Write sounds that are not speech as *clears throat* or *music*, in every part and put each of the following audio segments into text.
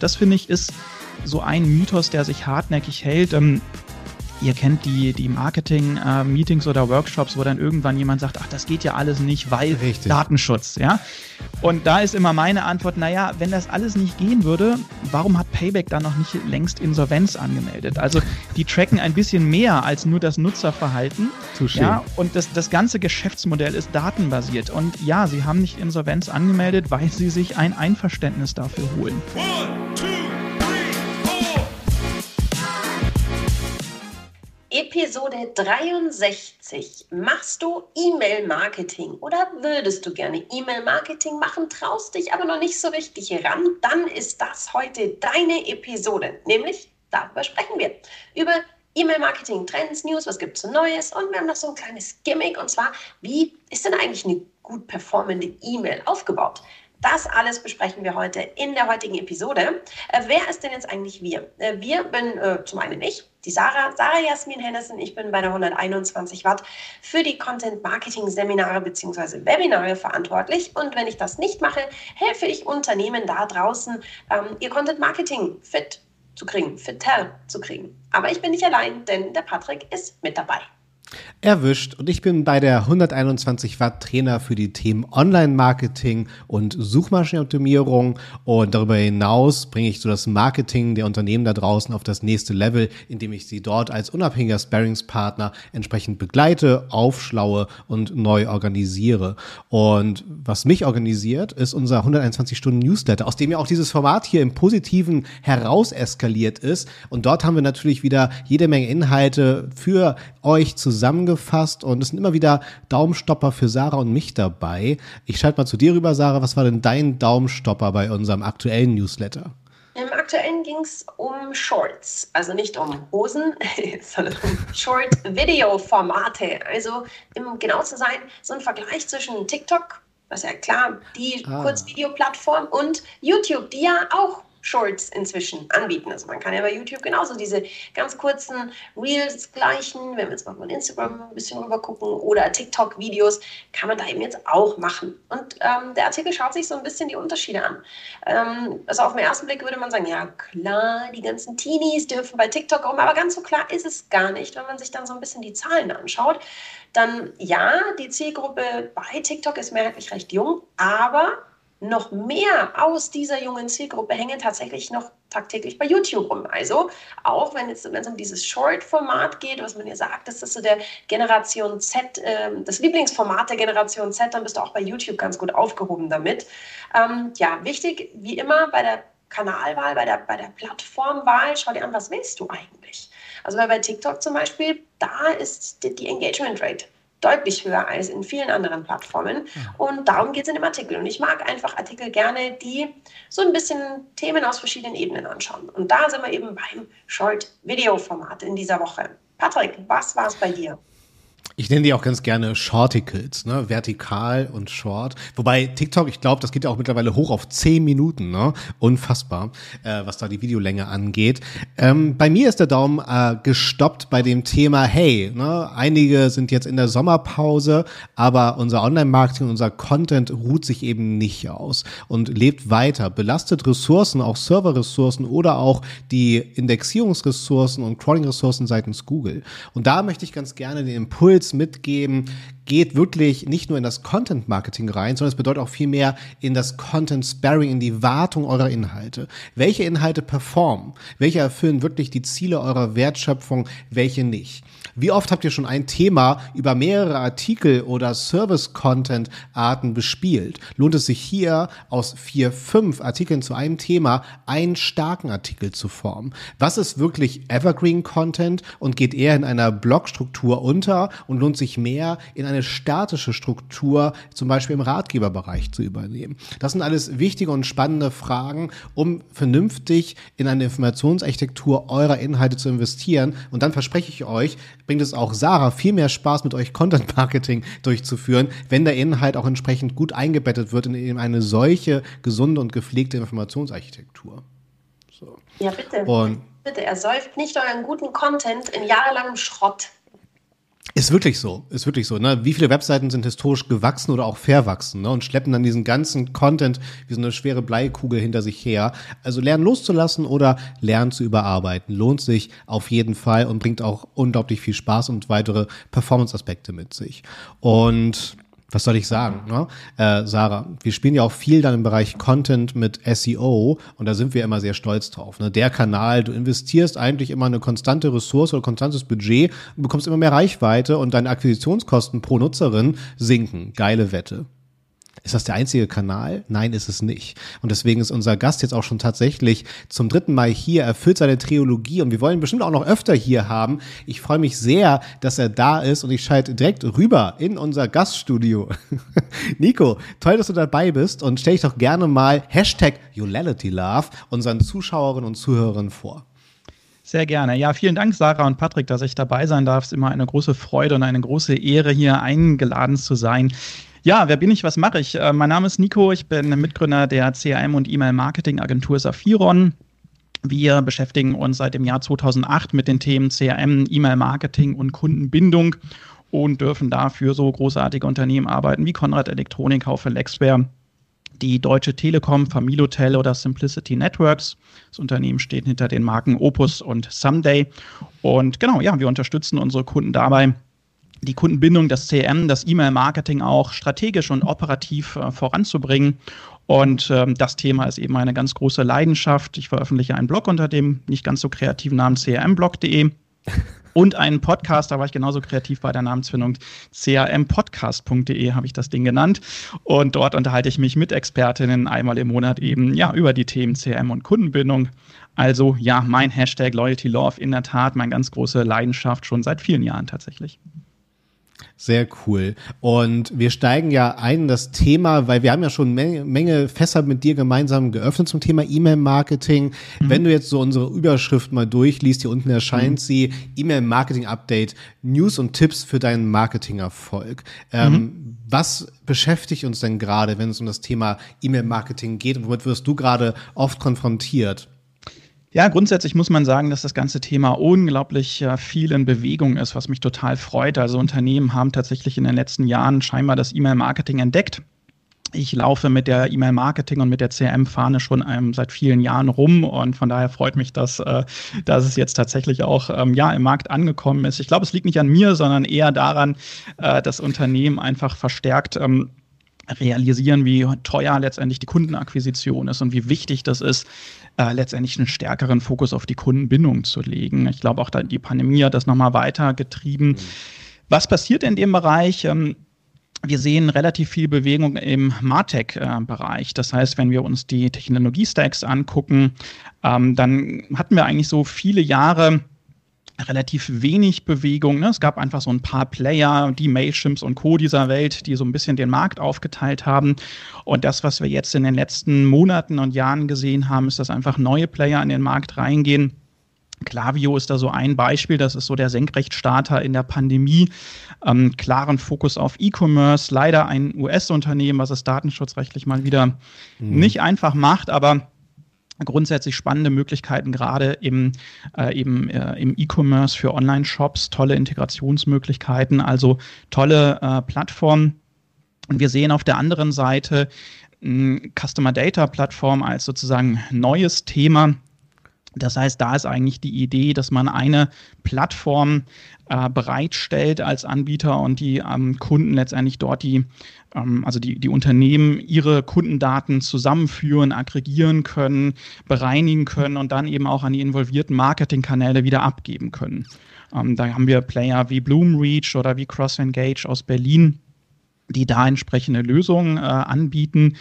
Das finde ich ist so ein Mythos, der sich hartnäckig hält. Ähm, Ihr kennt die, die Marketing-Meetings äh, oder Workshops, wo dann irgendwann jemand sagt, ach, das geht ja alles nicht, weil Richtig. Datenschutz, ja. Und da ist immer meine Antwort, naja, wenn das alles nicht gehen würde, warum hat Payback dann noch nicht längst Insolvenz angemeldet? Also die tracken ein bisschen mehr als nur das Nutzerverhalten. Touché. Ja, und das, das ganze Geschäftsmodell ist datenbasiert. Und ja, sie haben nicht Insolvenz angemeldet, weil sie sich ein Einverständnis dafür holen. One, Episode 63. Machst du E-Mail-Marketing oder würdest du gerne E-Mail-Marketing machen, traust dich aber noch nicht so richtig ran? Dann ist das heute deine Episode. Nämlich, darüber sprechen wir. Über E-Mail-Marketing, Trends, News, was gibt es Neues? Und wir haben noch so ein kleines Gimmick und zwar, wie ist denn eigentlich eine gut performende E-Mail aufgebaut? Das alles besprechen wir heute in der heutigen Episode. Äh, wer ist denn jetzt eigentlich wir? Äh, wir bin äh, zum einen ich, die Sarah, Sarah Jasmin Hennessen. Ich bin bei der 121 Watt für die Content Marketing Seminare bzw. Webinare verantwortlich. Und wenn ich das nicht mache, helfe ich Unternehmen da draußen, ähm, ihr Content Marketing fit zu kriegen, fitter zu kriegen. Aber ich bin nicht allein, denn der Patrick ist mit dabei. Erwischt und ich bin bei der 121 Watt Trainer für die Themen Online-Marketing und Suchmaschinenoptimierung und darüber hinaus bringe ich so das Marketing der Unternehmen da draußen auf das nächste Level, indem ich sie dort als unabhängiger Sparringspartner entsprechend begleite, aufschlaue und neu organisiere. Und was mich organisiert, ist unser 121 Stunden Newsletter, aus dem ja auch dieses Format hier im Positiven heraus eskaliert ist. Und dort haben wir natürlich wieder jede Menge Inhalte für euch zusammen zusammengefasst und es sind immer wieder Daumenstopper für Sarah und mich dabei. Ich schalte mal zu dir rüber, Sarah. Was war denn dein Daumenstopper bei unserem aktuellen Newsletter? Im aktuellen ging es um Shorts, also nicht um Hosen, *laughs* sondern um Short-Video-Formate. Also, um genau zu sein, so ein Vergleich zwischen TikTok, was ja klar, die ah. Kurzvideoplattform, und YouTube, die ja auch Shorts inzwischen anbieten. Also man kann ja bei YouTube genauso diese ganz kurzen Reels gleichen, wenn wir jetzt mal von Instagram ein bisschen rüber gucken oder TikTok-Videos, kann man da eben jetzt auch machen. Und ähm, der Artikel schaut sich so ein bisschen die Unterschiede an. Ähm, also auf den ersten Blick würde man sagen, ja klar, die ganzen Teenies dürfen bei TikTok rum, aber ganz so klar ist es gar nicht, wenn man sich dann so ein bisschen die Zahlen anschaut. Dann ja, die Zielgruppe bei TikTok ist mehrheitlich recht jung, aber noch mehr aus dieser jungen Zielgruppe hängen tatsächlich noch tagtäglich bei YouTube rum. Also auch wenn es, wenn es um dieses Short-Format geht, was man ja sagt, das ist so der Generation Z, äh, das Lieblingsformat der Generation Z, dann bist du auch bei YouTube ganz gut aufgehoben damit. Ähm, ja, wichtig, wie immer bei der Kanalwahl, bei der, bei der Plattformwahl, schau dir an, was willst du eigentlich? Also bei TikTok zum Beispiel, da ist die Engagement Rate deutlich höher als in vielen anderen Plattformen. Und darum geht es in dem Artikel. Und ich mag einfach Artikel gerne, die so ein bisschen Themen aus verschiedenen Ebenen anschauen. Und da sind wir eben beim Short-Video-Format in dieser Woche. Patrick, was war es bei dir? Ich nenne die auch ganz gerne Shorticles, ne? Vertikal und Short. Wobei TikTok, ich glaube, das geht ja auch mittlerweile hoch auf zehn Minuten, ne? Unfassbar, äh, was da die Videolänge angeht. Ähm, bei mir ist der Daumen äh, gestoppt bei dem Thema, hey, ne? einige sind jetzt in der Sommerpause, aber unser Online-Marketing, unser Content ruht sich eben nicht aus und lebt weiter, belastet Ressourcen, auch Serverressourcen oder auch die Indexierungsressourcen und Crawling-Ressourcen seitens Google. Und da möchte ich ganz gerne den Impuls Tools mitgeben, geht wirklich nicht nur in das Content Marketing rein, sondern es bedeutet auch viel in das Content Sparing, in die Wartung eurer Inhalte. Welche Inhalte performen? Welche erfüllen wirklich die Ziele eurer Wertschöpfung? Welche nicht? Wie oft habt ihr schon ein Thema über mehrere Artikel oder Service-Content-Arten bespielt? Lohnt es sich hier aus vier, fünf Artikeln zu einem Thema einen starken Artikel zu formen? Was ist wirklich Evergreen-Content und geht eher in einer Blogstruktur unter und lohnt sich mehr in eine statische Struktur, zum Beispiel im Ratgeberbereich zu übernehmen? Das sind alles wichtige und spannende Fragen, um vernünftig in eine Informationsarchitektur eurer Inhalte zu investieren. Und dann verspreche ich euch, bringt es auch Sarah viel mehr Spaß, mit euch Content Marketing durchzuführen, wenn der Inhalt auch entsprechend gut eingebettet wird in eine solche gesunde und gepflegte Informationsarchitektur. So. Ja, bitte. Und bitte, er säuft nicht euren guten Content in jahrelangem Schrott. Ist wirklich so, ist wirklich so. Ne? Wie viele Webseiten sind historisch gewachsen oder auch verwachsen ne? und schleppen dann diesen ganzen Content wie so eine schwere Bleikugel hinter sich her. Also lernen loszulassen oder lernen zu überarbeiten lohnt sich auf jeden Fall und bringt auch unglaublich viel Spaß und weitere Performance-Aspekte mit sich. Und was soll ich sagen, ne? Äh, Sarah, wir spielen ja auch viel dann im Bereich Content mit SEO und da sind wir immer sehr stolz drauf. Ne? Der Kanal, du investierst eigentlich immer eine konstante Ressource oder konstantes Budget und bekommst immer mehr Reichweite und deine Akquisitionskosten pro Nutzerin sinken. Geile Wette. Ist das der einzige Kanal? Nein, ist es nicht. Und deswegen ist unser Gast jetzt auch schon tatsächlich zum dritten Mal hier, erfüllt seine Triologie und wir wollen bestimmt auch noch öfter hier haben. Ich freue mich sehr, dass er da ist und ich schalte direkt rüber in unser Gaststudio. *laughs* Nico, toll, dass du dabei bist und stell dich doch gerne mal Hashtag YouLalityLove unseren Zuschauerinnen und Zuhörern vor. Sehr gerne. Ja, vielen Dank, Sarah und Patrick, dass ich dabei sein darf. Es ist immer eine große Freude und eine große Ehre, hier eingeladen zu sein. Ja, wer bin ich, was mache ich? Äh, mein Name ist Nico, ich bin Mitgründer der CRM- und E-Mail-Marketing-Agentur Saphiron. Wir beschäftigen uns seit dem Jahr 2008 mit den Themen CRM, E-Mail-Marketing und Kundenbindung und dürfen dafür so großartige Unternehmen arbeiten wie Konrad Elektronik, Haufe Lexware, die Deutsche Telekom, Familotel oder Simplicity Networks. Das Unternehmen steht hinter den Marken Opus und Someday. Und genau, ja, wir unterstützen unsere Kunden dabei, die Kundenbindung, das CM, das E-Mail-Marketing auch strategisch und operativ äh, voranzubringen. Und ähm, das Thema ist eben eine ganz große Leidenschaft. Ich veröffentliche einen Blog unter dem nicht ganz so kreativen Namen crmblog.de *laughs* und einen Podcast, da war ich genauso kreativ bei der Namensfindung, campodcast.de habe ich das Ding genannt. Und dort unterhalte ich mich mit Expertinnen einmal im Monat eben ja über die Themen CRM und Kundenbindung. Also ja, mein Hashtag Loyalty Love in der Tat meine ganz große Leidenschaft schon seit vielen Jahren tatsächlich. Sehr cool. Und wir steigen ja ein in das Thema, weil wir haben ja schon Menge, Menge Fässer mit dir gemeinsam geöffnet zum Thema E-Mail-Marketing. Mhm. Wenn du jetzt so unsere Überschrift mal durchliest, hier unten erscheint mhm. sie, E-Mail-Marketing-Update, News und Tipps für deinen Marketingerfolg. Ähm, mhm. Was beschäftigt uns denn gerade, wenn es um das Thema E-Mail-Marketing geht und womit wirst du gerade oft konfrontiert? Ja, grundsätzlich muss man sagen, dass das ganze Thema unglaublich äh, viel in Bewegung ist, was mich total freut. Also Unternehmen haben tatsächlich in den letzten Jahren scheinbar das E-Mail-Marketing entdeckt. Ich laufe mit der E-Mail-Marketing und mit der CRM-Fahne schon ähm, seit vielen Jahren rum und von daher freut mich, dass, äh, dass es jetzt tatsächlich auch ähm, ja, im Markt angekommen ist. Ich glaube, es liegt nicht an mir, sondern eher daran, äh, dass Unternehmen einfach verstärkt ähm, realisieren, wie teuer letztendlich die Kundenakquisition ist und wie wichtig das ist, äh, letztendlich einen stärkeren Fokus auf die Kundenbindung zu legen. Ich glaube auch, die Pandemie hat das nochmal weiter getrieben. Mhm. Was passiert in dem Bereich? Ähm, wir sehen relativ viel Bewegung im Martech-Bereich. Das heißt, wenn wir uns die Technologie-Stacks angucken, ähm, dann hatten wir eigentlich so viele Jahre relativ wenig Bewegung. Ne? Es gab einfach so ein paar Player, die Mailchimps und Co. dieser Welt, die so ein bisschen den Markt aufgeteilt haben. Und das, was wir jetzt in den letzten Monaten und Jahren gesehen haben, ist, dass einfach neue Player in den Markt reingehen. Klaviyo ist da so ein Beispiel, das ist so der Senkrechtstarter in der Pandemie. Ähm, klaren Fokus auf E-Commerce, leider ein US-Unternehmen, was es datenschutzrechtlich mal wieder mhm. nicht einfach macht, aber grundsätzlich spannende Möglichkeiten, gerade im, äh, eben, äh, im E-Commerce für Online-Shops, tolle Integrationsmöglichkeiten, also tolle äh, Plattformen. Und wir sehen auf der anderen Seite Customer Data Plattform als sozusagen neues Thema, das heißt, da ist eigentlich die Idee, dass man eine Plattform äh, bereitstellt als Anbieter und die ähm, Kunden letztendlich dort die, ähm, also die, die Unternehmen ihre Kundendaten zusammenführen, aggregieren können, bereinigen können und dann eben auch an die involvierten Marketingkanäle wieder abgeben können. Ähm, da haben wir Player wie Bloomreach oder wie CrossEngage aus Berlin, die da entsprechende Lösungen äh, anbieten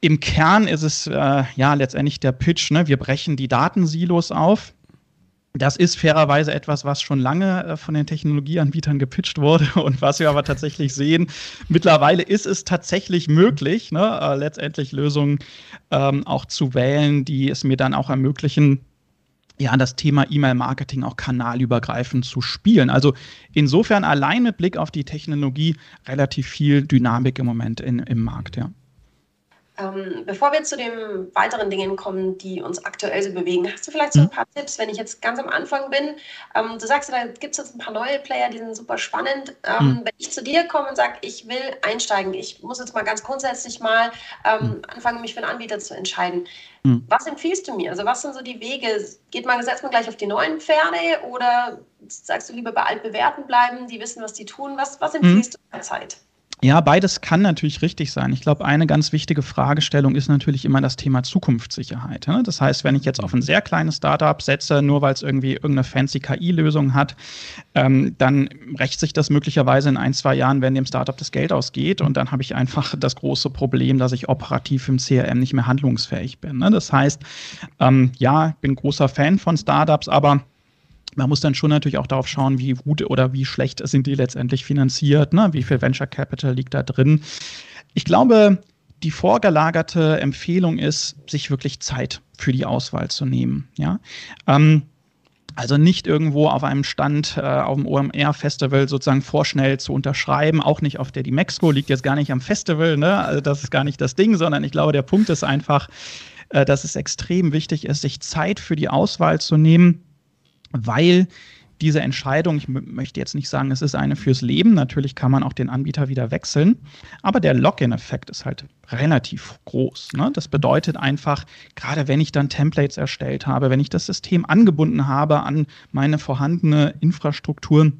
im Kern ist es äh, ja letztendlich der Pitch, ne? wir brechen die Datensilos auf. Das ist fairerweise etwas, was schon lange äh, von den Technologieanbietern gepitcht wurde *laughs* und was wir aber tatsächlich sehen. Mittlerweile ist es tatsächlich möglich, ne, äh, letztendlich Lösungen ähm, auch zu wählen, die es mir dann auch ermöglichen, ja, das Thema E-Mail-Marketing auch kanalübergreifend zu spielen. Also insofern allein mit Blick auf die Technologie relativ viel Dynamik im Moment in, im Markt, ja. Ähm, bevor wir zu den weiteren Dingen kommen, die uns aktuell so bewegen, hast du vielleicht so ein mhm. paar. Tipps, wenn ich jetzt ganz am Anfang bin? Ähm, du sagst, da gibt es jetzt ein paar neue Player, die sind super spannend. Ähm, mhm. Wenn ich zu dir komme und sage, ich will einsteigen, ich muss jetzt mal ganz grundsätzlich mal ähm, mhm. anfangen, mich für einen Anbieter zu entscheiden. Mhm. Was empfiehlst du mir? Also was sind so die Wege? Geht man gesetzt man gleich auf die neuen Pferde oder sagst du lieber bei altbewährten bleiben, die wissen, was die tun? Was, was empfiehlst mhm. du derzeit? Ja, beides kann natürlich richtig sein. Ich glaube, eine ganz wichtige Fragestellung ist natürlich immer das Thema Zukunftssicherheit. Ne? Das heißt, wenn ich jetzt auf ein sehr kleines Startup setze, nur weil es irgendwie irgendeine fancy KI-Lösung hat, ähm, dann rächt sich das möglicherweise in ein, zwei Jahren, wenn dem Startup das Geld ausgeht. Und dann habe ich einfach *laughs* das große Problem, dass ich operativ im CRM nicht mehr handlungsfähig bin. Ne? Das heißt, ähm, ja, ich bin großer Fan von Startups, aber man muss dann schon natürlich auch darauf schauen, wie gut oder wie schlecht sind die letztendlich finanziert, ne? wie viel Venture Capital liegt da drin. Ich glaube, die vorgelagerte Empfehlung ist, sich wirklich Zeit für die Auswahl zu nehmen. Ja? Ähm, also nicht irgendwo auf einem Stand äh, auf dem OMR-Festival sozusagen vorschnell zu unterschreiben, auch nicht auf der die Mexiko liegt jetzt gar nicht am Festival, ne? Also das ist gar nicht das Ding, sondern ich glaube, der Punkt ist einfach, äh, dass es extrem wichtig ist, sich Zeit für die Auswahl zu nehmen weil diese Entscheidung, ich möchte jetzt nicht sagen, es ist eine fürs Leben, natürlich kann man auch den Anbieter wieder wechseln, aber der Login-Effekt ist halt relativ groß. Ne? Das bedeutet einfach, gerade wenn ich dann Templates erstellt habe, wenn ich das System angebunden habe an meine vorhandene Infrastruktur,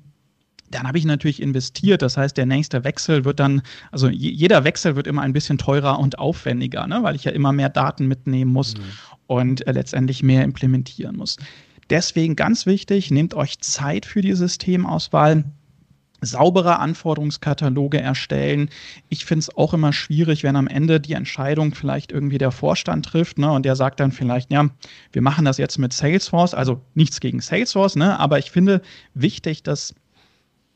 dann habe ich natürlich investiert. Das heißt, der nächste Wechsel wird dann, also jeder Wechsel wird immer ein bisschen teurer und aufwendiger, ne? weil ich ja immer mehr Daten mitnehmen muss mhm. und äh, letztendlich mehr implementieren muss. Deswegen ganz wichtig, nehmt euch Zeit für die Systemauswahl saubere Anforderungskataloge erstellen. Ich finde es auch immer schwierig, wenn am Ende die Entscheidung vielleicht irgendwie der Vorstand trifft ne, und der sagt dann vielleicht, ja, wir machen das jetzt mit Salesforce, also nichts gegen Salesforce, ne, aber ich finde wichtig, dass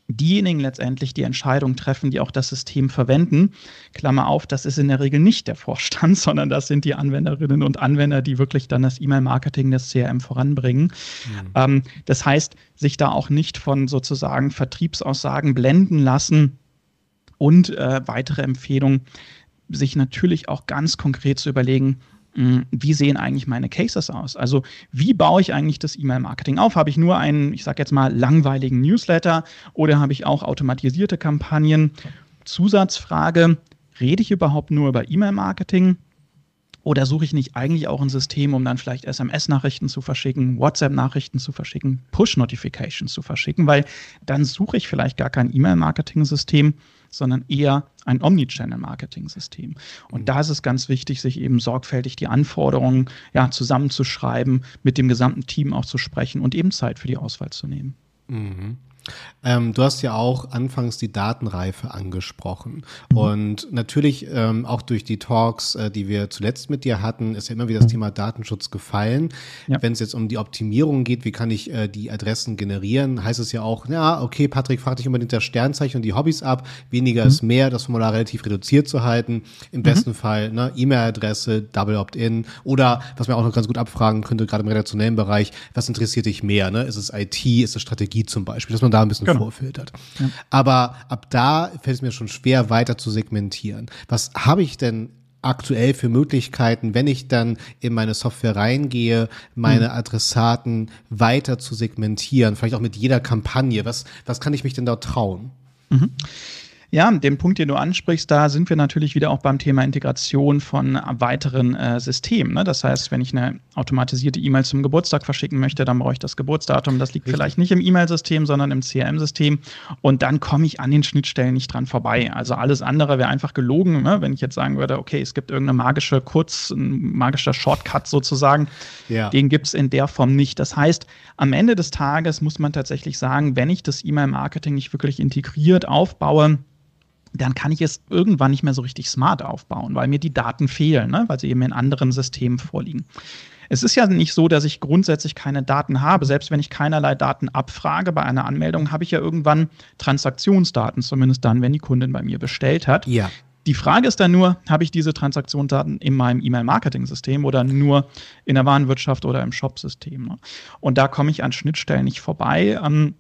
diejenigen letztendlich die Entscheidung treffen, die auch das System verwenden. Klammer auf, das ist in der Regel nicht der Vorstand, *laughs* sondern das sind die Anwenderinnen und Anwender, die wirklich dann das E-Mail-Marketing, das CRM voranbringen. Mhm. Ähm, das heißt, sich da auch nicht von sozusagen Vertriebsaussagen blenden lassen und äh, weitere Empfehlungen, sich natürlich auch ganz konkret zu überlegen, wie sehen eigentlich meine Cases aus? Also wie baue ich eigentlich das E-Mail-Marketing auf? Habe ich nur einen, ich sage jetzt mal, langweiligen Newsletter oder habe ich auch automatisierte Kampagnen? Zusatzfrage, rede ich überhaupt nur über E-Mail-Marketing? Oder suche ich nicht eigentlich auch ein System, um dann vielleicht SMS-Nachrichten zu verschicken, WhatsApp-Nachrichten zu verschicken, Push-Notifications zu verschicken? Weil dann suche ich vielleicht gar kein E-Mail-Marketing-System, sondern eher ein Omnichannel-Marketing-System. Und mhm. da ist es ganz wichtig, sich eben sorgfältig die Anforderungen ja, zusammenzuschreiben, mit dem gesamten Team auch zu sprechen und eben Zeit für die Auswahl zu nehmen. Mhm. Ähm, du hast ja auch anfangs die Datenreife angesprochen. Mhm. Und natürlich ähm, auch durch die Talks, äh, die wir zuletzt mit dir hatten, ist ja immer wieder das mhm. Thema Datenschutz gefallen. Ja. Wenn es jetzt um die Optimierung geht, wie kann ich äh, die Adressen generieren, heißt es ja auch, ja, okay, Patrick, frag dich unbedingt das Sternzeichen und die Hobbys ab. Weniger mhm. ist mehr, das Formular relativ reduziert zu halten. Im mhm. besten Fall ne, E-Mail-Adresse, Double Opt-in oder was man auch noch ganz gut abfragen könnte, gerade im redaktionellen Bereich, was interessiert dich mehr? Ne? Ist es IT, ist es Strategie zum Beispiel, dass man da ein bisschen genau. vorfiltert. Ja. Aber ab da fällt es mir schon schwer, weiter zu segmentieren. Was habe ich denn aktuell für Möglichkeiten, wenn ich dann in meine Software reingehe, meine mhm. Adressaten weiter zu segmentieren, vielleicht auch mit jeder Kampagne. Was, was kann ich mich denn dort trauen? Mhm. Ja, den Punkt, den du ansprichst, da sind wir natürlich wieder auch beim Thema Integration von weiteren äh, Systemen. Ne? Das heißt, wenn ich eine automatisierte E-Mail zum Geburtstag verschicken möchte, dann brauche ich das Geburtsdatum. Das liegt Richtig. vielleicht nicht im E-Mail-System, sondern im CRM-System. Und dann komme ich an den Schnittstellen nicht dran vorbei. Also alles andere wäre einfach gelogen, ne? wenn ich jetzt sagen würde, okay, es gibt irgendeine magische Kurz, ein magischer Shortcut sozusagen. Ja. Den gibt es in der Form nicht. Das heißt, am Ende des Tages muss man tatsächlich sagen, wenn ich das E-Mail-Marketing nicht wirklich integriert aufbaue, dann kann ich es irgendwann nicht mehr so richtig smart aufbauen, weil mir die Daten fehlen, ne? weil sie eben in anderen Systemen vorliegen. Es ist ja nicht so, dass ich grundsätzlich keine Daten habe. Selbst wenn ich keinerlei Daten abfrage bei einer Anmeldung, habe ich ja irgendwann Transaktionsdaten, zumindest dann, wenn die Kundin bei mir bestellt hat. Ja. Die Frage ist dann nur, habe ich diese Transaktionsdaten in meinem E-Mail-Marketing-System oder nur in der Warenwirtschaft oder im Shop-System? Ne? Und da komme ich an Schnittstellen nicht vorbei. Ähm,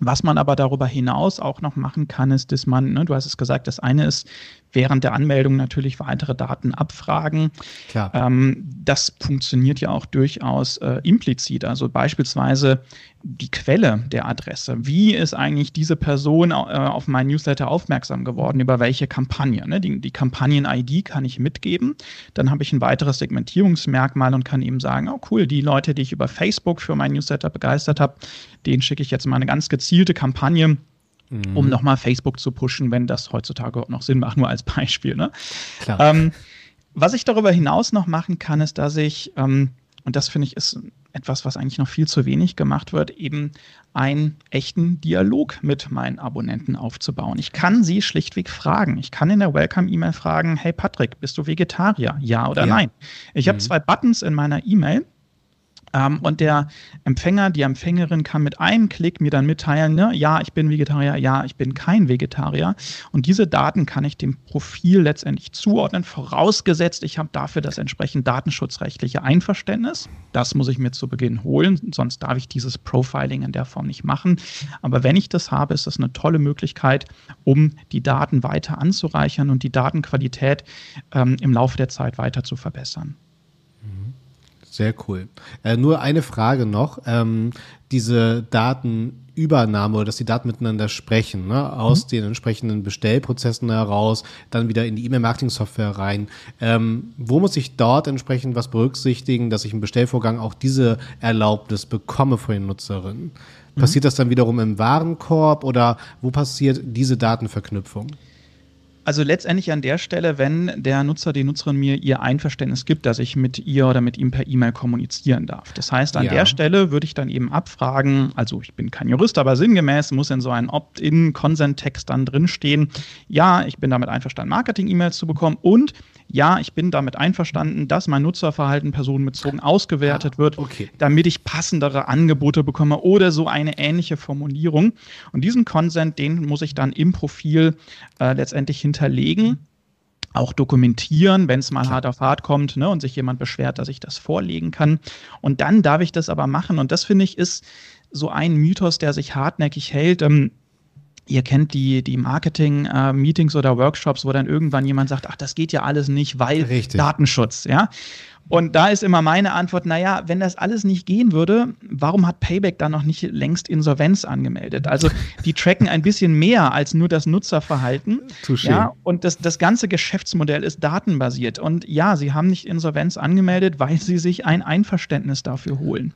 was man aber darüber hinaus auch noch machen kann, ist, dass man, ne, du hast es gesagt, das eine ist, während der Anmeldung natürlich weitere Daten abfragen. Klar. Ähm, das funktioniert ja auch durchaus äh, implizit. Also beispielsweise die Quelle der Adresse. Wie ist eigentlich diese Person äh, auf mein Newsletter aufmerksam geworden? Über welche Kampagne? Ne? Die, die Kampagnen-ID kann ich mitgeben. Dann habe ich ein weiteres Segmentierungsmerkmal und kann eben sagen, oh cool, die Leute, die ich über Facebook für mein Newsletter begeistert habe, denen schicke ich jetzt mal eine ganz gezielte Kampagne mhm. um nochmal Facebook zu pushen, wenn das heutzutage auch noch Sinn macht, nur als *laughs* Beispiel. Ne? Ähm, was ich darüber hinaus noch machen kann, ist, dass ich, ähm, und das finde ich ist etwas, was eigentlich noch viel zu wenig gemacht wird, eben einen echten Dialog mit meinen Abonnenten aufzubauen. Ich kann sie schlichtweg fragen. Ich kann in der Welcome-E-Mail fragen, hey Patrick, bist du Vegetarier? Ja oder ja. nein? Ich mhm. habe zwei Buttons in meiner E-Mail. Ähm, und der Empfänger, die Empfängerin kann mit einem Klick mir dann mitteilen, ne, ja, ich bin Vegetarier, ja, ich bin kein Vegetarier. Und diese Daten kann ich dem Profil letztendlich zuordnen, vorausgesetzt, ich habe dafür das entsprechend datenschutzrechtliche Einverständnis. Das muss ich mir zu Beginn holen, sonst darf ich dieses Profiling in der Form nicht machen. Aber wenn ich das habe, ist das eine tolle Möglichkeit, um die Daten weiter anzureichern und die Datenqualität ähm, im Laufe der Zeit weiter zu verbessern. Sehr cool. Äh, nur eine Frage noch. Ähm, diese Datenübernahme oder dass die Daten miteinander sprechen, ne, aus mhm. den entsprechenden Bestellprozessen heraus, dann wieder in die E-Mail-Marketing-Software rein. Ähm, wo muss ich dort entsprechend was berücksichtigen, dass ich im Bestellvorgang auch diese Erlaubnis bekomme von den Nutzerinnen? Mhm. Passiert das dann wiederum im Warenkorb oder wo passiert diese Datenverknüpfung? Also letztendlich an der Stelle, wenn der Nutzer, die Nutzerin mir ihr Einverständnis gibt, dass ich mit ihr oder mit ihm per E-Mail kommunizieren darf. Das heißt, an ja. der Stelle würde ich dann eben abfragen, also ich bin kein Jurist, aber sinngemäß muss in so einem Opt-in-Consent-Text dann drinstehen, ja, ich bin damit einverstanden, Marketing-E-Mails zu bekommen und ja, ich bin damit einverstanden, dass mein Nutzerverhalten personenbezogen ausgewertet ah, wird, okay. damit ich passendere Angebote bekomme oder so eine ähnliche Formulierung. Und diesen Consent, den muss ich dann im Profil äh, letztendlich hinterlegen auch dokumentieren, wenn es mal Klar. hart auf hart kommt ne, und sich jemand beschwert, dass ich das vorlegen kann. Und dann darf ich das aber machen. Und das finde ich ist so ein Mythos, der sich hartnäckig hält. Ähm, Ihr kennt die, die Marketing-Meetings äh, oder Workshops, wo dann irgendwann jemand sagt, ach, das geht ja alles nicht, weil Richtig. Datenschutz, ja. Und da ist immer meine Antwort, naja, wenn das alles nicht gehen würde, warum hat Payback dann noch nicht längst Insolvenz angemeldet? Also die tracken ein bisschen mehr als nur das Nutzerverhalten. Touché. Ja, und das, das ganze Geschäftsmodell ist datenbasiert. Und ja, sie haben nicht Insolvenz angemeldet, weil sie sich ein Einverständnis dafür holen.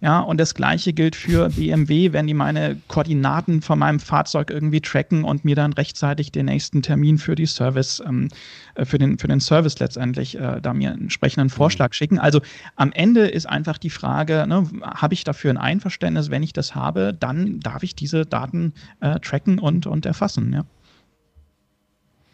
Ja, und das gleiche gilt für BMW, wenn die meine Koordinaten von meinem Fahrzeug irgendwie tracken und mir dann rechtzeitig den nächsten Termin für die Service, ähm, äh, für, den, für den Service letztendlich äh, da mir einen entsprechenden Vorschlag schicken. Also am Ende ist einfach die Frage, ne, habe ich dafür ein Einverständnis? Wenn ich das habe, dann darf ich diese Daten äh, tracken und, und erfassen. Ja.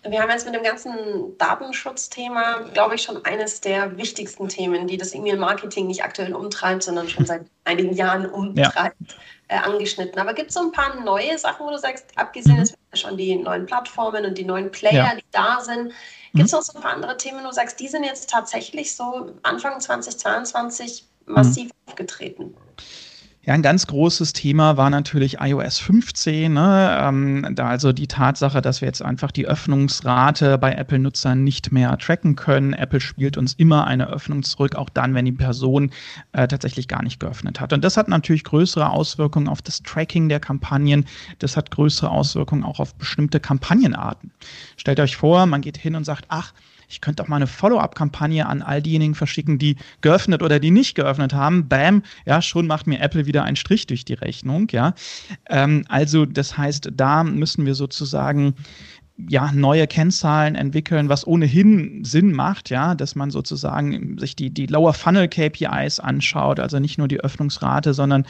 Wir haben jetzt mit dem ganzen Datenschutzthema, glaube ich, schon eines der wichtigsten Themen, die das E-Mail-Marketing nicht aktuell umtreibt, sondern schon seit *laughs* einigen Jahren umtreibt, ja. äh, angeschnitten. Aber gibt es so ein paar neue Sachen, wo du sagst, abgesehen mhm. jetzt schon die neuen Plattformen und die neuen Player, ja. die da sind, gibt es mhm. noch so ein paar andere Themen, wo du sagst, die sind jetzt tatsächlich so Anfang 2022 massiv mhm. aufgetreten? Ja, ein ganz großes Thema war natürlich iOS 15. Ne? Ähm, da also die Tatsache, dass wir jetzt einfach die Öffnungsrate bei Apple-Nutzern nicht mehr tracken können. Apple spielt uns immer eine Öffnung zurück, auch dann, wenn die Person äh, tatsächlich gar nicht geöffnet hat. Und das hat natürlich größere Auswirkungen auf das Tracking der Kampagnen. Das hat größere Auswirkungen auch auf bestimmte Kampagnenarten. Stellt euch vor, man geht hin und sagt, ach, ich könnte auch mal eine Follow-up-Kampagne an all diejenigen verschicken, die geöffnet oder die nicht geöffnet haben. Bam, ja, schon macht mir Apple wieder einen Strich durch die Rechnung, ja. Ähm, also, das heißt, da müssen wir sozusagen ja, neue Kennzahlen entwickeln, was ohnehin Sinn macht, ja, dass man sozusagen sich die, die Lower Funnel KPIs anschaut, also nicht nur die Öffnungsrate, sondern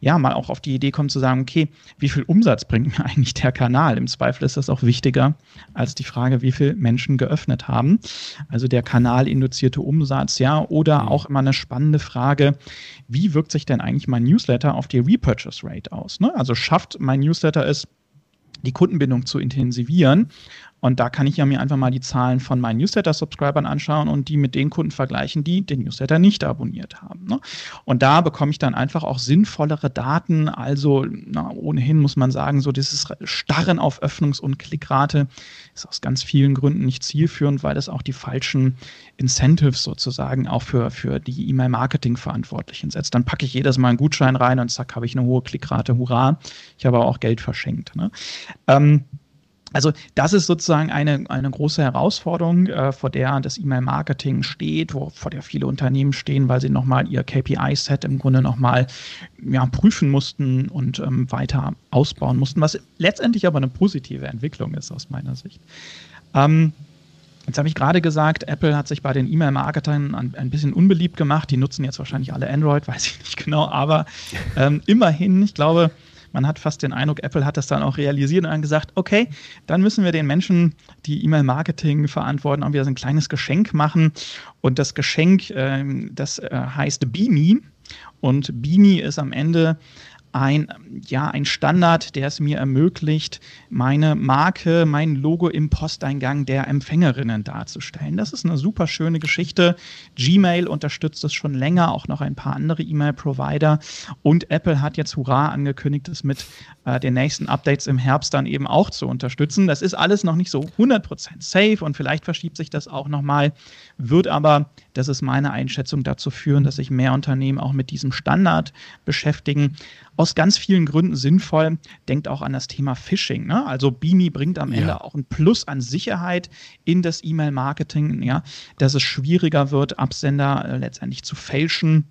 ja, mal auch auf die Idee kommt zu sagen, okay, wie viel Umsatz bringt mir *laughs* eigentlich der Kanal? Im Zweifel ist das auch wichtiger als die Frage, wie viel Menschen geöffnet haben. Also der kanalinduzierte Umsatz, ja, oder mhm. auch immer eine spannende Frage, wie wirkt sich denn eigentlich mein Newsletter auf die Repurchase Rate aus? Ne? Also schafft mein Newsletter es, die Kundenbindung zu intensivieren. Und da kann ich ja mir einfach mal die Zahlen von meinen Newsletter-Subscribern anschauen und die mit den Kunden vergleichen, die den Newsletter nicht abonniert haben. Ne? Und da bekomme ich dann einfach auch sinnvollere Daten. Also na, ohnehin muss man sagen, so dieses Starren auf Öffnungs- und Klickrate ist aus ganz vielen Gründen nicht zielführend, weil das auch die falschen Incentives sozusagen auch für, für die E-Mail-Marketing-Verantwortlichen setzt. Dann packe ich jedes Mal einen Gutschein rein und zack, habe ich eine hohe Klickrate, hurra. Ich habe auch Geld verschenkt. Ne? Ähm, also das ist sozusagen eine, eine große Herausforderung, äh, vor der das E-Mail-Marketing steht, wo, vor der viele Unternehmen stehen, weil sie nochmal ihr KPI-Set im Grunde nochmal ja, prüfen mussten und ähm, weiter ausbauen mussten, was letztendlich aber eine positive Entwicklung ist aus meiner Sicht. Ähm, Jetzt habe ich gerade gesagt, Apple hat sich bei den E-Mail-Marketern ein, ein, bisschen unbeliebt gemacht. Die nutzen jetzt wahrscheinlich alle Android, *laughs* weiß ich nicht genau. Aber ähm, immerhin, ich glaube, man hat fast den Eindruck, Apple hat das dann auch realisiert und dann gesagt, okay, dann müssen wir den Menschen, die E-Mail-Marketing verantworten, auch wieder so ein kleines Geschenk machen. Und das Geschenk, äh, das äh, heißt Beamy. Und Beamy ist am Ende ein, ja, ein Standard, der es mir ermöglicht, meine Marke, mein Logo im Posteingang der Empfängerinnen darzustellen. Das ist eine super schöne Geschichte. Gmail unterstützt es schon länger, auch noch ein paar andere E-Mail-Provider. Und Apple hat jetzt hurra angekündigt, es mit äh, den nächsten Updates im Herbst dann eben auch zu unterstützen. Das ist alles noch nicht so 100% safe und vielleicht verschiebt sich das auch nochmal, wird aber, das ist meine Einschätzung, dazu führen, dass sich mehr Unternehmen auch mit diesem Standard beschäftigen aus ganz vielen Gründen sinnvoll. Denkt auch an das Thema Phishing. Ne? Also Beamy bringt am Ende ja. auch ein Plus an Sicherheit in das E-Mail-Marketing, ja, dass es schwieriger wird, Absender äh, letztendlich zu fälschen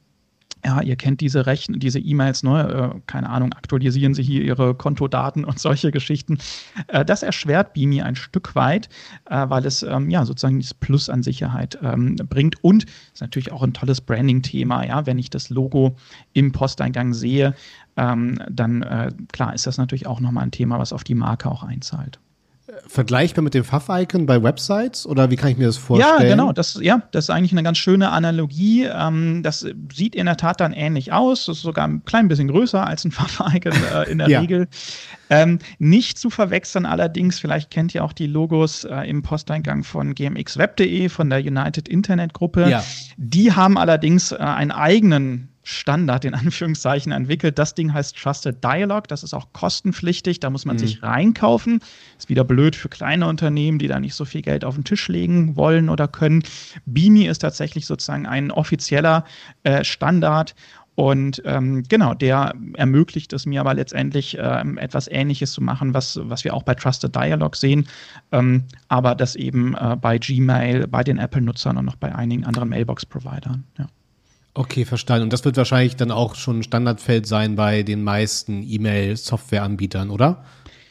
ja, ihr kennt diese Rechen, diese E-Mails, ne, äh, keine Ahnung, aktualisieren Sie hier Ihre Kontodaten und solche Geschichten. Äh, das erschwert Beamy ein Stück weit, äh, weil es ähm, ja sozusagen dieses Plus an Sicherheit ähm, bringt. Und ist natürlich auch ein tolles Branding-Thema, ja, wenn ich das Logo im Posteingang sehe, ähm, dann äh, klar ist das natürlich auch nochmal ein Thema, was auf die Marke auch einzahlt vergleichbar mit dem Pfaff-Icon bei Websites oder wie kann ich mir das vorstellen? Ja, genau. Das, ja, das ist eigentlich eine ganz schöne Analogie. Ähm, das sieht in der Tat dann ähnlich aus. Das ist sogar ein klein bisschen größer als ein *laughs* Pfaff-Icon äh, in der ja. Regel. Ähm, nicht zu verwechseln allerdings, vielleicht kennt ihr auch die Logos äh, im Posteingang von gmxweb.de, von der United Internet Gruppe. Ja. Die haben allerdings äh, einen eigenen Standard in Anführungszeichen entwickelt. Das Ding heißt Trusted Dialog. Das ist auch kostenpflichtig. Da muss man mhm. sich reinkaufen. Ist wieder blöd für kleine Unternehmen, die da nicht so viel Geld auf den Tisch legen wollen oder können. Beamy ist tatsächlich sozusagen ein offizieller äh, Standard. Und ähm, genau, der ermöglicht es mir aber letztendlich ähm, etwas Ähnliches zu machen, was, was wir auch bei Trusted Dialog sehen, ähm, aber das eben äh, bei Gmail, bei den Apple-Nutzern und noch bei einigen anderen Mailbox-Providern. Ja. Okay, verstanden. Und das wird wahrscheinlich dann auch schon ein Standardfeld sein bei den meisten E-Mail-Software-Anbietern, oder?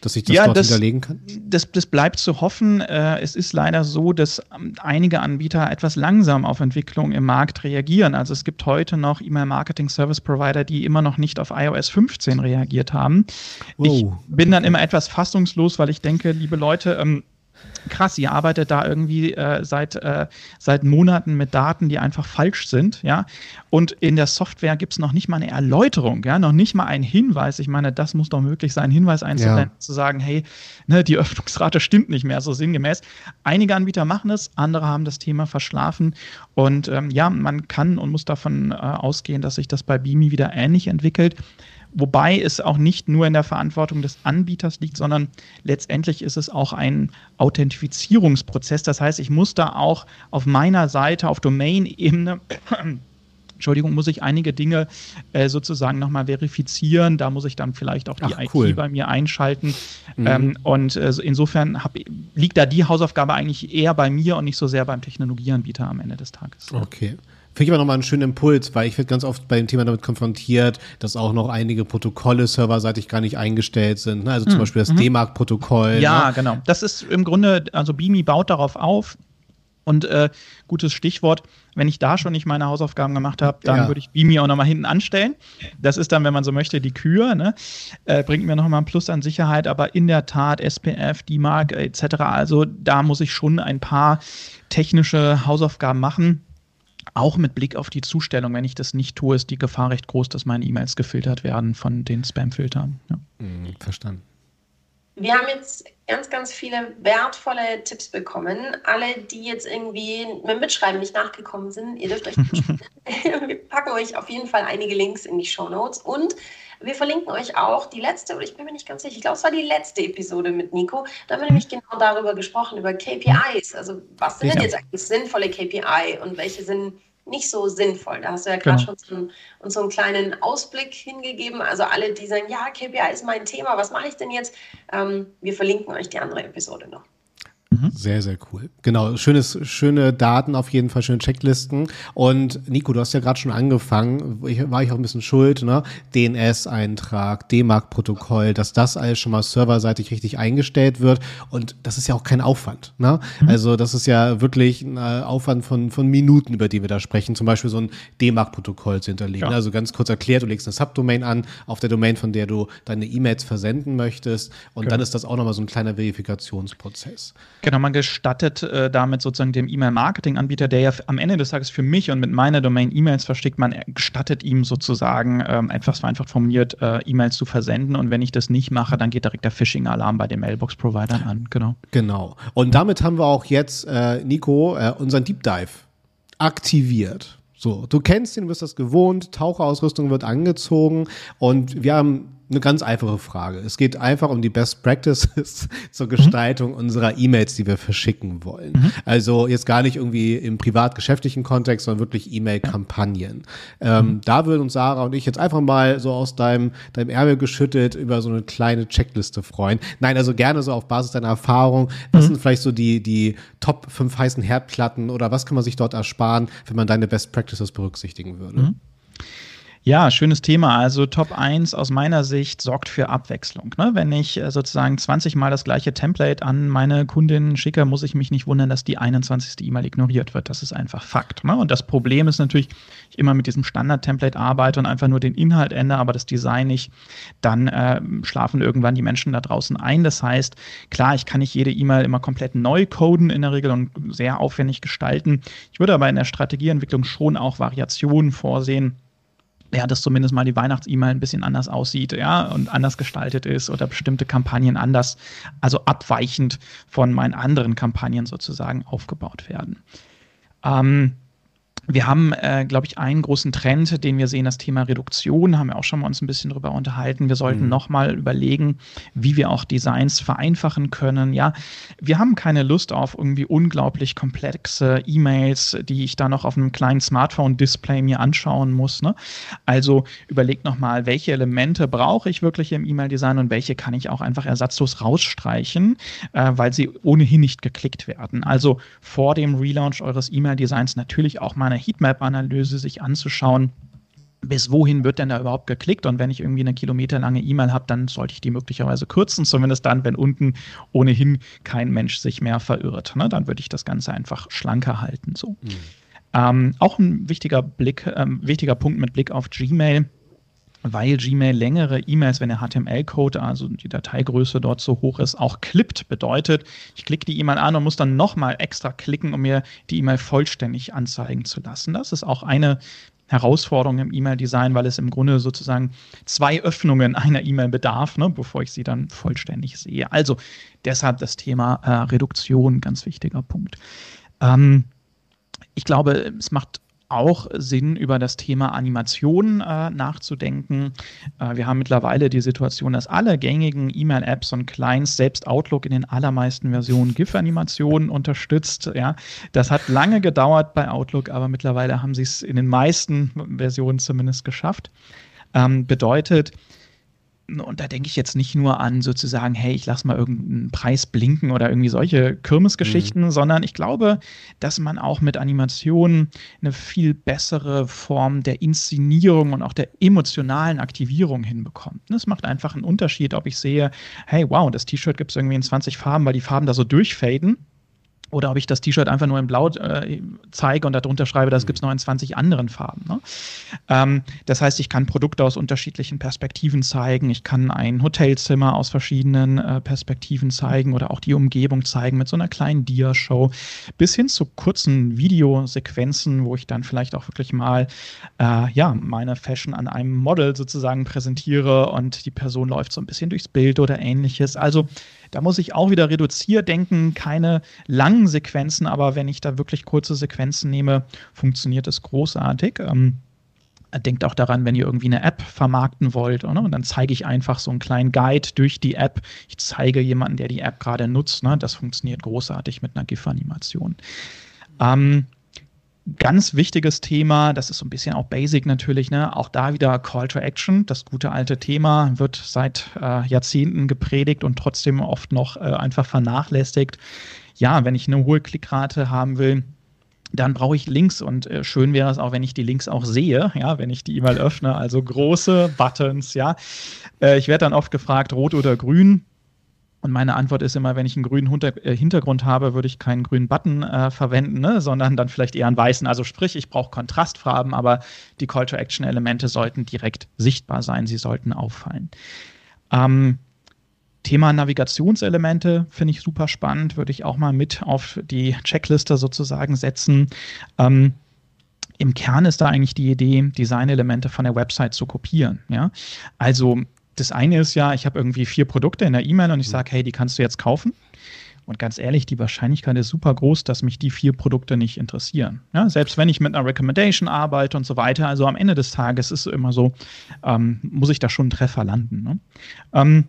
Dass ich das ja, dort das, hinterlegen kann? Das, das bleibt zu hoffen. Äh, es ist leider so, dass ähm, einige Anbieter etwas langsam auf Entwicklung im Markt reagieren. Also es gibt heute noch E-Mail-Marketing-Service-Provider, die immer noch nicht auf iOS 15 reagiert haben. Wow. Ich bin dann immer etwas fassungslos, weil ich denke, liebe Leute, ähm, krass, ihr arbeitet da irgendwie äh, seit, äh, seit Monaten mit Daten, die einfach falsch sind, ja. Und in der Software gibt es noch nicht mal eine Erläuterung, ja, noch nicht mal einen Hinweis. Ich meine, das muss doch möglich sein, Hinweis einzublenden, ja. zu sagen, hey, ne, die Öffnungsrate stimmt nicht mehr, so sinngemäß. Einige Anbieter machen es, andere haben das Thema verschlafen. Und ähm, ja, man kann und muss davon äh, ausgehen, dass sich das bei Beamy wieder ähnlich entwickelt. Wobei es auch nicht nur in der Verantwortung des Anbieters liegt, sondern letztendlich ist es auch ein Authentifizierungsprozess. Das heißt, ich muss da auch auf meiner Seite, auf Domain-Ebene, *coughs* Entschuldigung, muss ich einige Dinge äh, sozusagen nochmal verifizieren. Da muss ich dann vielleicht auch die Ach, cool. IT bei mir einschalten. Mhm. Ähm, und äh, insofern hab, liegt da die Hausaufgabe eigentlich eher bei mir und nicht so sehr beim Technologieanbieter am Ende des Tages. Okay. Finde ich aber nochmal einen schönen Impuls, weil ich werde ganz oft bei dem Thema damit konfrontiert, dass auch noch einige Protokolle serverseitig gar nicht eingestellt sind. Ne? Also zum mhm. Beispiel das mhm. D-Mark-Protokoll. Ja, ne? genau. Das ist im Grunde, also Beamy baut darauf auf. Und äh, gutes Stichwort, wenn ich da schon nicht meine Hausaufgaben gemacht habe, dann ja. würde ich Beamy auch nochmal hinten anstellen. Das ist dann, wenn man so möchte, die Kür. Ne? Äh, bringt mir nochmal ein Plus an Sicherheit, aber in der Tat SPF, D-Mark etc. Also da muss ich schon ein paar technische Hausaufgaben machen auch mit Blick auf die Zustellung, wenn ich das nicht tue, ist die Gefahr recht groß, dass meine E-Mails gefiltert werden von den Spam-Filtern. Ja. Mhm, verstanden. Wir haben jetzt ganz, ganz viele wertvolle Tipps bekommen. Alle, die jetzt irgendwie mit dem Mitschreiben nicht nachgekommen sind, ihr dürft euch, *laughs* wir packen euch auf jeden Fall einige Links in die Show Notes und wir verlinken euch auch die letzte, oder ich bin mir nicht ganz sicher, ich glaube, es war die letzte Episode mit Nico. Da haben wir nämlich genau darüber gesprochen, über KPIs. Also, was sind denn jetzt eigentlich sinnvolle KPI und welche sind nicht so sinnvoll. Da hast du ja gerade genau. schon so einen, uns so einen kleinen Ausblick hingegeben. Also alle, die sagen, ja, KPI ist mein Thema, was mache ich denn jetzt? Ähm, wir verlinken euch die andere Episode noch. Mhm. Sehr, sehr cool. Genau, schönes, schöne Daten auf jeden Fall, schöne Checklisten. Und Nico, du hast ja gerade schon angefangen, ich, war ich auch ein bisschen schuld, ne? DNS-Eintrag, D-Mark-Protokoll, dass das alles schon mal serverseitig richtig eingestellt wird. Und das ist ja auch kein Aufwand. Ne? Mhm. Also das ist ja wirklich ein äh, Aufwand von, von Minuten, über die wir da sprechen. Zum Beispiel so ein D-Mark-Protokoll zu hinterlegen. Ja. Also ganz kurz erklärt, du legst eine Subdomain an, auf der Domain, von der du deine E-Mails versenden möchtest. Und genau. dann ist das auch nochmal so ein kleiner Verifikationsprozess. Genau, man gestattet äh, damit sozusagen dem E-Mail-Marketing-Anbieter, der ja am Ende des Tages für mich und mit meiner Domain E-Mails versteckt, man gestattet ihm sozusagen, ähm, etwas vereinfacht formuliert, äh, E-Mails zu versenden. Und wenn ich das nicht mache, dann geht direkt der Phishing-Alarm bei den Mailbox-Providern an. Genau. Genau. Und damit haben wir auch jetzt, äh, Nico, äh, unseren Deep Dive aktiviert. So, du kennst ihn, du bist das gewohnt, Taucherausrüstung wird angezogen und wir haben eine ganz einfache Frage. Es geht einfach um die Best Practices *laughs* zur Gestaltung mhm. unserer E-Mails, die wir verschicken wollen. Mhm. Also jetzt gar nicht irgendwie im privat-geschäftlichen Kontext, sondern wirklich E-Mail-Kampagnen. Ähm, mhm. Da würden uns Sarah und ich jetzt einfach mal so aus deinem, deinem Ärmel geschüttet über so eine kleine Checkliste freuen. Nein, also gerne so auf Basis deiner Erfahrung. Was mhm. sind vielleicht so die, die Top 5 heißen Herdplatten oder was kann man sich dort ersparen, wenn man deine Best Practices berücksichtigen würde? Ja, schönes Thema. Also Top 1 aus meiner Sicht sorgt für Abwechslung. Ne? Wenn ich äh, sozusagen 20 Mal das gleiche Template an meine Kundinnen schicke, muss ich mich nicht wundern, dass die 21. E-Mail ignoriert wird. Das ist einfach Fakt. Ne? Und das Problem ist natürlich, ich immer mit diesem Standard-Template arbeite und einfach nur den Inhalt ändere, aber das Design nicht, dann äh, schlafen irgendwann die Menschen da draußen ein. Das heißt, klar, ich kann nicht jede E-Mail immer komplett neu coden in der Regel und sehr aufwendig gestalten. Ich würde aber in der Strategieentwicklung schon auch Variationen vorsehen ja, dass zumindest mal die Weihnachts-E-Mail ein bisschen anders aussieht, ja, und anders gestaltet ist oder bestimmte Kampagnen anders, also abweichend von meinen anderen Kampagnen sozusagen aufgebaut werden. Ähm, wir haben, äh, glaube ich, einen großen Trend, den wir sehen, das Thema Reduktion, haben wir auch schon mal uns ein bisschen drüber unterhalten. Wir sollten mhm. nochmal überlegen, wie wir auch Designs vereinfachen können. Ja, wir haben keine Lust auf irgendwie unglaublich komplexe E-Mails, die ich da noch auf einem kleinen Smartphone-Display mir anschauen muss. Ne? Also überlegt nochmal, welche Elemente brauche ich wirklich im E-Mail-Design und welche kann ich auch einfach ersatzlos rausstreichen, äh, weil sie ohnehin nicht geklickt werden. Also vor dem Relaunch eures E-Mail-Designs natürlich auch mal eine Heatmap-Analyse sich anzuschauen, bis wohin wird denn da überhaupt geklickt? Und wenn ich irgendwie eine kilometerlange E-Mail habe, dann sollte ich die möglicherweise kürzen, zumindest dann, wenn unten ohnehin kein Mensch sich mehr verirrt. Ne? Dann würde ich das Ganze einfach schlanker halten. So. Mhm. Ähm, auch ein wichtiger Blick, ähm, wichtiger Punkt mit Blick auf Gmail weil Gmail längere E-Mails, wenn der HTML-Code, also die Dateigröße dort so hoch ist, auch klippt. Bedeutet, ich klicke die E-Mail an und muss dann nochmal extra klicken, um mir die E-Mail vollständig anzeigen zu lassen. Das ist auch eine Herausforderung im E-Mail-Design, weil es im Grunde sozusagen zwei Öffnungen einer E-Mail bedarf, ne, bevor ich sie dann vollständig sehe. Also deshalb das Thema äh, Reduktion, ganz wichtiger Punkt. Ähm, ich glaube, es macht auch Sinn, über das Thema Animation äh, nachzudenken. Äh, wir haben mittlerweile die Situation, dass alle gängigen E-Mail-Apps und Clients, selbst Outlook in den allermeisten Versionen GIF-Animationen unterstützt. Ja, das hat lange gedauert bei Outlook, aber mittlerweile haben sie es in den meisten Versionen zumindest geschafft. Ähm, bedeutet, und da denke ich jetzt nicht nur an sozusagen, hey, ich lasse mal irgendeinen Preis blinken oder irgendwie solche Kirmesgeschichten, mhm. sondern ich glaube, dass man auch mit Animationen eine viel bessere Form der Inszenierung und auch der emotionalen Aktivierung hinbekommt. Es macht einfach einen Unterschied, ob ich sehe, hey, wow, das T-Shirt gibt es irgendwie in 20 Farben, weil die Farben da so durchfaden oder ob ich das T-Shirt einfach nur in Blau äh, zeige und darunter schreibe, das gibt es noch in 20 anderen Farben. Ne? Ähm, das heißt, ich kann Produkte aus unterschiedlichen Perspektiven zeigen. Ich kann ein Hotelzimmer aus verschiedenen äh, Perspektiven zeigen oder auch die Umgebung zeigen mit so einer kleinen Dia-Show. Bis hin zu kurzen Videosequenzen, wo ich dann vielleicht auch wirklich mal äh, ja, meine Fashion an einem Model sozusagen präsentiere und die Person läuft so ein bisschen durchs Bild oder ähnliches. Also da muss ich auch wieder reduziert denken, keine langen Sequenzen, aber wenn ich da wirklich kurze Sequenzen nehme, funktioniert es großartig. Ähm, denkt auch daran, wenn ihr irgendwie eine App vermarkten wollt, oder? und dann zeige ich einfach so einen kleinen Guide durch die App. Ich zeige jemanden, der die App gerade nutzt. Ne? Das funktioniert großartig mit einer GIF-Animation. Ähm, Ganz wichtiges Thema, das ist so ein bisschen auch basic natürlich, ne? auch da wieder Call to Action. Das gute alte Thema wird seit äh, Jahrzehnten gepredigt und trotzdem oft noch äh, einfach vernachlässigt. Ja, wenn ich eine hohe Klickrate haben will, dann brauche ich Links und äh, schön wäre es auch, wenn ich die Links auch sehe, ja, wenn ich die E-Mail öffne, also große Buttons, ja. Äh, ich werde dann oft gefragt, rot oder grün. Und meine Antwort ist immer, wenn ich einen grünen äh, Hintergrund habe, würde ich keinen grünen Button äh, verwenden, ne, sondern dann vielleicht eher einen weißen. Also sprich, ich brauche Kontrastfarben, aber die Call-to-Action-Elemente sollten direkt sichtbar sein, sie sollten auffallen. Ähm, Thema Navigationselemente finde ich super spannend, würde ich auch mal mit auf die Checkliste sozusagen setzen. Ähm, im Kern ist da eigentlich die Idee, Designelemente von der Website zu kopieren. Ja? Also das eine ist ja, ich habe irgendwie vier Produkte in der E-Mail und ich sage, hey, die kannst du jetzt kaufen. Und ganz ehrlich, die Wahrscheinlichkeit ist super groß, dass mich die vier Produkte nicht interessieren. Ja, selbst wenn ich mit einer Recommendation arbeite und so weiter, also am Ende des Tages ist es immer so, ähm, muss ich da schon einen Treffer landen. Ne? Ähm,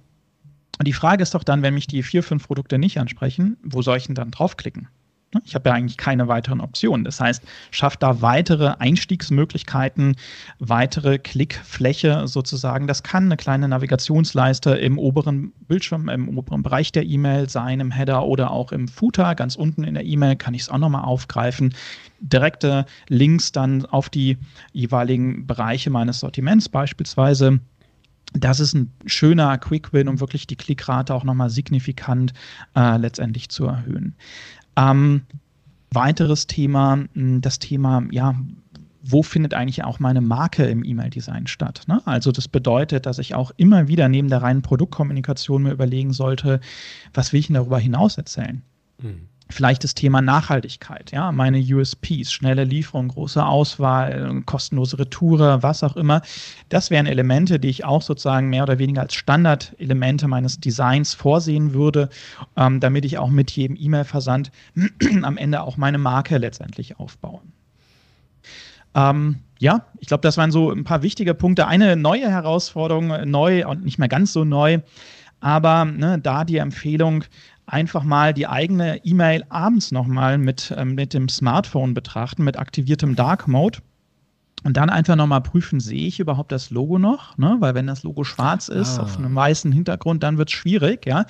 die Frage ist doch dann, wenn mich die vier, fünf Produkte nicht ansprechen, wo soll ich denn dann draufklicken? Ne? Ich habe ja eigentlich keine weiteren Optionen. Das heißt, schafft da weitere Einstiegsmöglichkeiten, weitere Klickfläche sozusagen. Das kann eine kleine Navigationsleiste im oberen Bildschirm, im oberen Bereich der E-Mail sein, im Header oder auch im Footer. Ganz unten in der E-Mail kann ich es auch nochmal aufgreifen. Direkte Links dann auf die jeweiligen Bereiche meines Sortiments beispielsweise. Das ist ein schöner Quick-Win, um wirklich die Klickrate auch nochmal signifikant äh, letztendlich zu erhöhen. Ähm, weiteres Thema, das Thema, ja, wo findet eigentlich auch meine Marke im E-Mail-Design statt? Ne? Also das bedeutet, dass ich auch immer wieder neben der reinen Produktkommunikation mir überlegen sollte, was will ich denn darüber hinaus erzählen? Mhm. Vielleicht das Thema Nachhaltigkeit, ja, meine USPs, schnelle Lieferung, große Auswahl, kostenlose Retoure, was auch immer. Das wären Elemente, die ich auch sozusagen mehr oder weniger als Standardelemente meines Designs vorsehen würde, ähm, damit ich auch mit jedem E-Mail-Versand *clears throat* am Ende auch meine Marke letztendlich aufbaue. Ähm, ja, ich glaube, das waren so ein paar wichtige Punkte. Eine neue Herausforderung, neu und nicht mehr ganz so neu, aber ne, da die Empfehlung, einfach mal die eigene E-Mail abends nochmal mit, äh, mit dem Smartphone betrachten, mit aktiviertem Dark Mode. Und dann einfach nochmal prüfen, sehe ich überhaupt das Logo noch? Ne? Weil wenn das Logo schwarz ist, ah. auf einem weißen Hintergrund, dann wird es schwierig, ja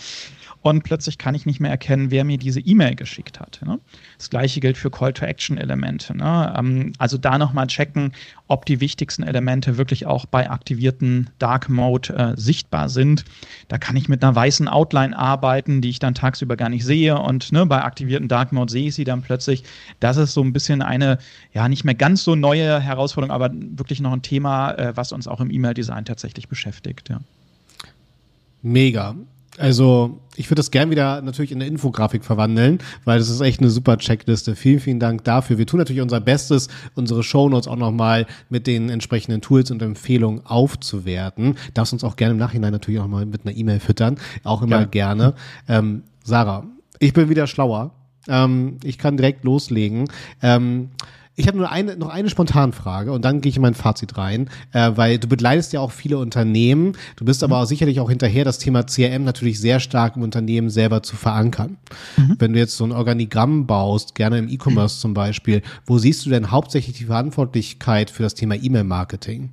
und plötzlich kann ich nicht mehr erkennen, wer mir diese E-Mail geschickt hat. Ne? Das gleiche gilt für Call-to-Action-Elemente. Ne? Ähm, also da nochmal checken, ob die wichtigsten Elemente wirklich auch bei aktivierten Dark Mode äh, sichtbar sind. Da kann ich mit einer weißen Outline arbeiten, die ich dann tagsüber gar nicht sehe und ne, bei aktivierten Dark Mode sehe ich sie dann plötzlich. Das ist so ein bisschen eine, ja, nicht mehr ganz so neue Herausforderung, aber wirklich noch ein Thema, äh, was uns auch im E-Mail-Design tatsächlich beschäftigt. Ja. Mega. Also ich würde das gern wieder natürlich in eine Infografik verwandeln, weil das ist echt eine super Checkliste. Vielen, vielen Dank dafür. Wir tun natürlich unser Bestes, unsere Shownotes auch nochmal mit den entsprechenden Tools und Empfehlungen aufzuwerten. Darfst uns auch gerne im Nachhinein natürlich auch mal mit einer E-Mail füttern. Auch immer ja. gerne. Ähm, Sarah, ich bin wieder schlauer. Ähm, ich kann direkt loslegen. Ähm, ich habe nur eine, noch eine Spontanfrage und dann gehe ich in mein Fazit rein, äh, weil du begleitest ja auch viele Unternehmen. Du bist aber auch sicherlich auch hinterher, das Thema CRM natürlich sehr stark im Unternehmen selber zu verankern. Mhm. Wenn du jetzt so ein Organigramm baust, gerne im E-Commerce mhm. zum Beispiel, wo siehst du denn hauptsächlich die Verantwortlichkeit für das Thema E-Mail-Marketing?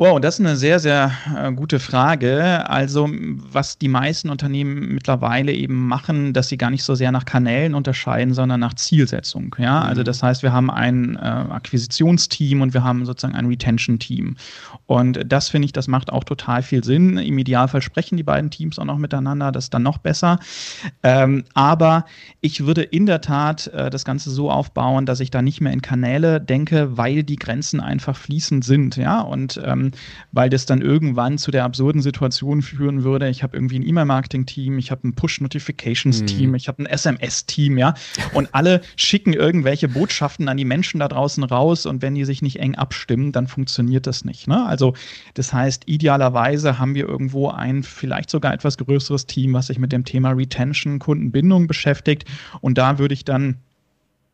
Wow, das ist eine sehr, sehr äh, gute Frage. Also, was die meisten Unternehmen mittlerweile eben machen, dass sie gar nicht so sehr nach Kanälen unterscheiden, sondern nach Zielsetzung. Ja, also mhm. das heißt, wir haben ein äh, Akquisitionsteam und wir haben sozusagen ein Retention-Team. Und das finde ich, das macht auch total viel Sinn. Im Idealfall sprechen die beiden Teams auch noch miteinander, das ist dann noch besser. Ähm, aber ich würde in der Tat äh, das Ganze so aufbauen, dass ich da nicht mehr in Kanäle denke, weil die Grenzen einfach fließend sind. Ja, und ähm, weil das dann irgendwann zu der absurden Situation führen würde. Ich habe irgendwie ein E-Mail-Marketing-Team, ich habe ein Push-Notifications-Team, mhm. ich habe ein SMS-Team, ja. Und alle schicken irgendwelche Botschaften an die Menschen da draußen raus und wenn die sich nicht eng abstimmen, dann funktioniert das nicht. Ne? Also, das heißt, idealerweise haben wir irgendwo ein vielleicht sogar etwas größeres Team, was sich mit dem Thema Retention, Kundenbindung beschäftigt. Und da würde ich dann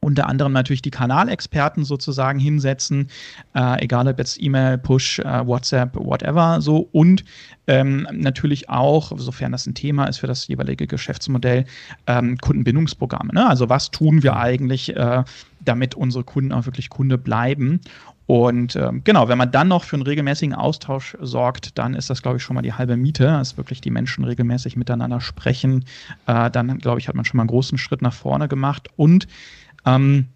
unter anderem natürlich die Kanalexperten sozusagen hinsetzen, äh, egal ob jetzt E-Mail, Push, äh, WhatsApp, whatever, so und ähm, natürlich auch, sofern das ein Thema ist für das jeweilige Geschäftsmodell, ähm, Kundenbindungsprogramme. Ne? Also was tun wir eigentlich, äh, damit unsere Kunden auch wirklich Kunde bleiben? Und ähm, genau, wenn man dann noch für einen regelmäßigen Austausch sorgt, dann ist das, glaube ich, schon mal die halbe Miete, dass wirklich die Menschen regelmäßig miteinander sprechen. Äh, dann, glaube ich, hat man schon mal einen großen Schritt nach vorne gemacht. Und ähm,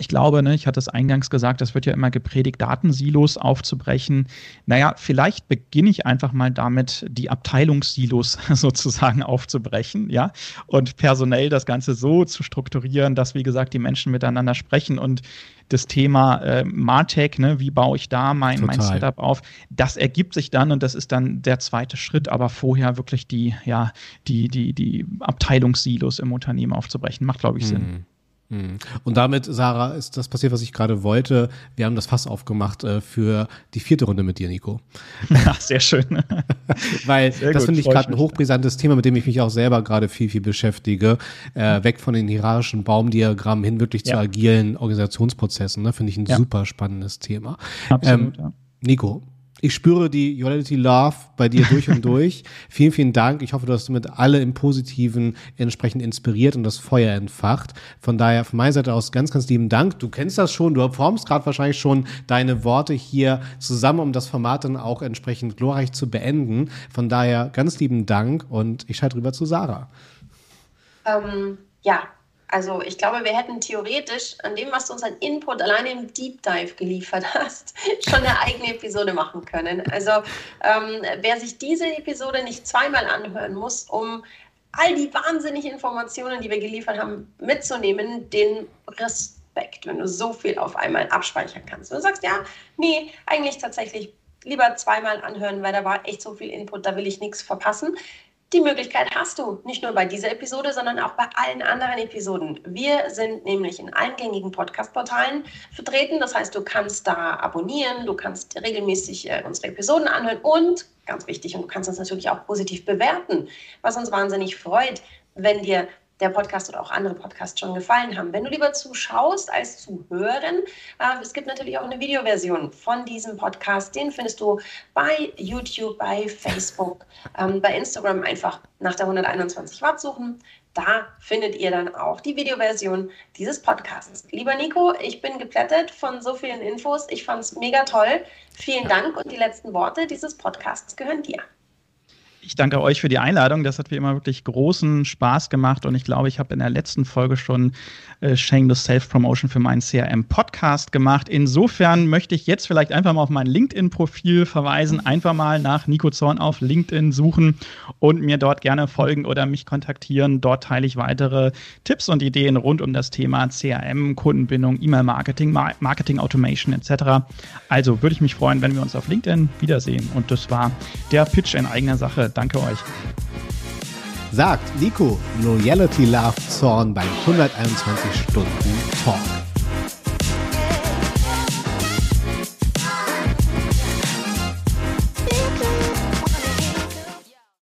ich glaube, ne, ich hatte es eingangs gesagt, das wird ja immer gepredigt, Datensilos aufzubrechen. Naja, vielleicht beginne ich einfach mal damit, die Abteilungssilos *laughs* sozusagen aufzubrechen, ja, und personell das Ganze so zu strukturieren, dass, wie gesagt, die Menschen miteinander sprechen und das Thema äh, Martech, ne, wie baue ich da mein, mein Setup auf, das ergibt sich dann und das ist dann der zweite Schritt, aber vorher wirklich die, ja, die, die, die Abteilungssilos im Unternehmen aufzubrechen, macht, glaube ich, Sinn. Hm. Hm. Und damit, Sarah, ist das passiert, was ich gerade wollte. Wir haben das Fass aufgemacht äh, für die vierte Runde mit dir, Nico. *laughs* Ja, sehr schön. *laughs* Weil sehr das finde ich gerade ein hochbrisantes Thema, mit dem ich mich auch selber gerade viel, viel beschäftige. Äh, weg von den hierarchischen Baumdiagrammen hin wirklich ja. zu agilen Organisationsprozessen. Ne? Finde ich ein ja. super spannendes Thema. Absolut, ähm, ja. Nico, ich spüre die Duality Love bei dir durch und durch. *laughs* vielen, vielen Dank. Ich hoffe, du hast damit alle im Positiven entsprechend inspiriert und das Feuer entfacht. Von daher von meiner Seite aus ganz, ganz lieben Dank. Du kennst das schon, du formst gerade wahrscheinlich schon deine Worte hier zusammen, um das Format dann auch entsprechend glorreich zu beenden. Von daher ganz lieben Dank und ich schalte rüber zu Sarah. Ähm, ja, also ich glaube, wir hätten theoretisch an dem, was du uns an Input alleine im Deep Dive geliefert hast, *laughs* schon eine eigene Episode machen können. Also ähm, wer sich diese Episode nicht zweimal anhören muss, um all die wahnsinnigen Informationen, die wir geliefert haben, mitzunehmen, den Respekt, wenn du so viel auf einmal abspeichern kannst. Wenn du sagst, ja, nee, eigentlich tatsächlich lieber zweimal anhören, weil da war echt so viel Input, da will ich nichts verpassen die Möglichkeit hast du, nicht nur bei dieser Episode, sondern auch bei allen anderen Episoden. Wir sind nämlich in allen gängigen Podcast-Portalen vertreten. Das heißt, du kannst da abonnieren, du kannst regelmäßig äh, unsere Episoden anhören und, ganz wichtig, und du kannst uns natürlich auch positiv bewerten, was uns wahnsinnig freut, wenn dir der Podcast oder auch andere Podcasts schon gefallen haben. Wenn du lieber zuschaust als zu hören, äh, es gibt natürlich auch eine Videoversion von diesem Podcast. Den findest du bei YouTube, bei Facebook, ähm, bei Instagram einfach nach der 121 Watt suchen. Da findet ihr dann auch die Videoversion dieses Podcasts. Lieber Nico, ich bin geplättet von so vielen Infos. Ich fand es mega toll. Vielen Dank und die letzten Worte dieses Podcasts gehören dir. Ich danke euch für die Einladung. Das hat wie immer wirklich großen Spaß gemacht und ich glaube, ich habe in der letzten Folge schon äh, Shameless Self-Promotion für meinen CRM-Podcast gemacht. Insofern möchte ich jetzt vielleicht einfach mal auf mein LinkedIn-Profil verweisen, einfach mal nach Nico Zorn auf LinkedIn suchen und mir dort gerne folgen oder mich kontaktieren. Dort teile ich weitere Tipps und Ideen rund um das Thema CRM, Kundenbindung, E-Mail-Marketing, Marketing-Automation etc. Also würde ich mich freuen, wenn wir uns auf LinkedIn wiedersehen. Und das war der Pitch in eigener Sache Danke euch. Sagt Nico Loyalty Love Zorn beim 121 Stunden Talk.